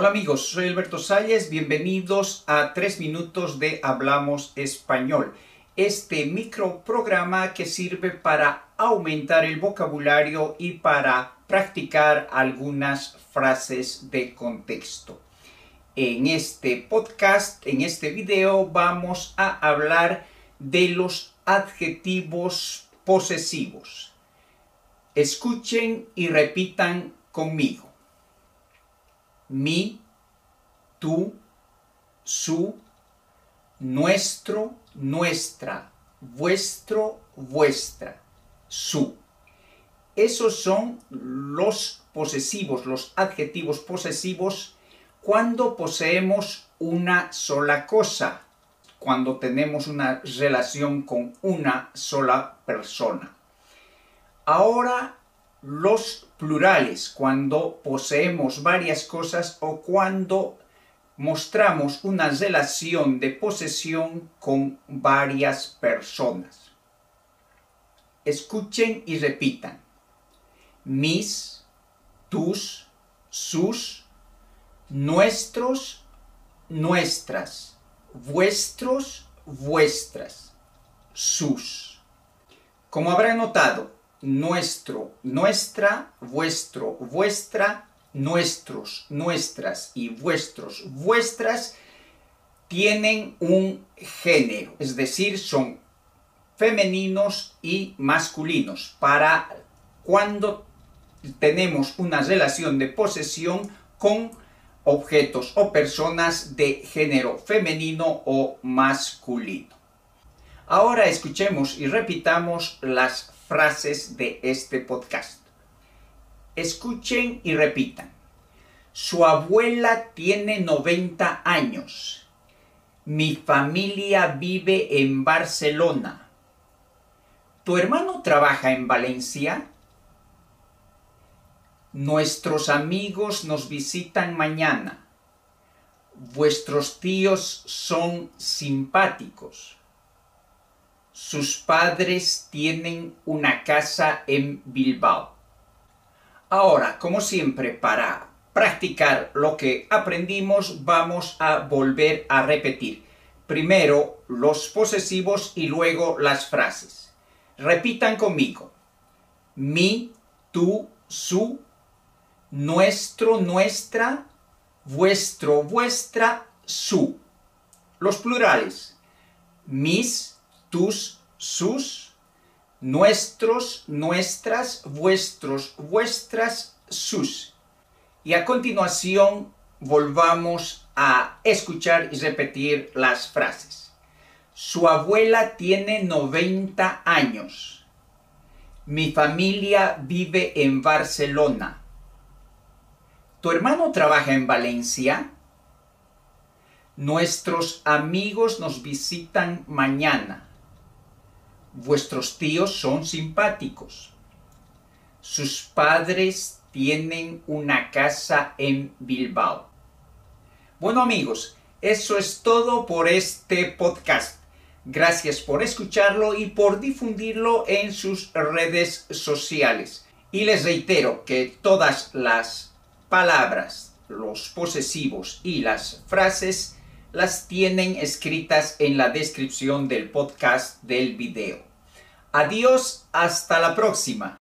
Hola amigos, soy Alberto Salles, bienvenidos a 3 minutos de Hablamos Español, este microprograma que sirve para aumentar el vocabulario y para practicar algunas frases de contexto. En este podcast, en este video, vamos a hablar de los adjetivos posesivos. Escuchen y repitan conmigo mi, tú, su, nuestro, nuestra, vuestro, vuestra, su. Esos son los posesivos, los adjetivos posesivos cuando poseemos una sola cosa, cuando tenemos una relación con una sola persona. Ahora los plurales cuando poseemos varias cosas o cuando mostramos una relación de posesión con varias personas. Escuchen y repitan. Mis, tus, sus, nuestros, nuestras, vuestros, vuestras, sus. Como habrán notado, nuestro, nuestra, vuestro, vuestra, nuestros, nuestras y vuestros, vuestras tienen un género, es decir, son femeninos y masculinos. Para cuando tenemos una relación de posesión con objetos o personas de género femenino o masculino. Ahora escuchemos y repitamos las frases de este podcast. Escuchen y repitan. Su abuela tiene 90 años. Mi familia vive en Barcelona. ¿Tu hermano trabaja en Valencia? Nuestros amigos nos visitan mañana. Vuestros tíos son simpáticos. Sus padres tienen una casa en Bilbao. Ahora, como siempre, para practicar lo que aprendimos, vamos a volver a repetir. Primero los posesivos y luego las frases. Repitan conmigo. Mi, tú, su, nuestro, nuestra, vuestro, vuestra, su. Los plurales. Mis, tus, sus, nuestros, nuestras, vuestros, vuestras, sus. Y a continuación volvamos a escuchar y repetir las frases. Su abuela tiene 90 años. Mi familia vive en Barcelona. ¿Tu hermano trabaja en Valencia? Nuestros amigos nos visitan mañana. Vuestros tíos son simpáticos. Sus padres tienen una casa en Bilbao. Bueno amigos, eso es todo por este podcast. Gracias por escucharlo y por difundirlo en sus redes sociales. Y les reitero que todas las palabras, los posesivos y las frases las tienen escritas en la descripción del podcast del video. Adiós, hasta la próxima.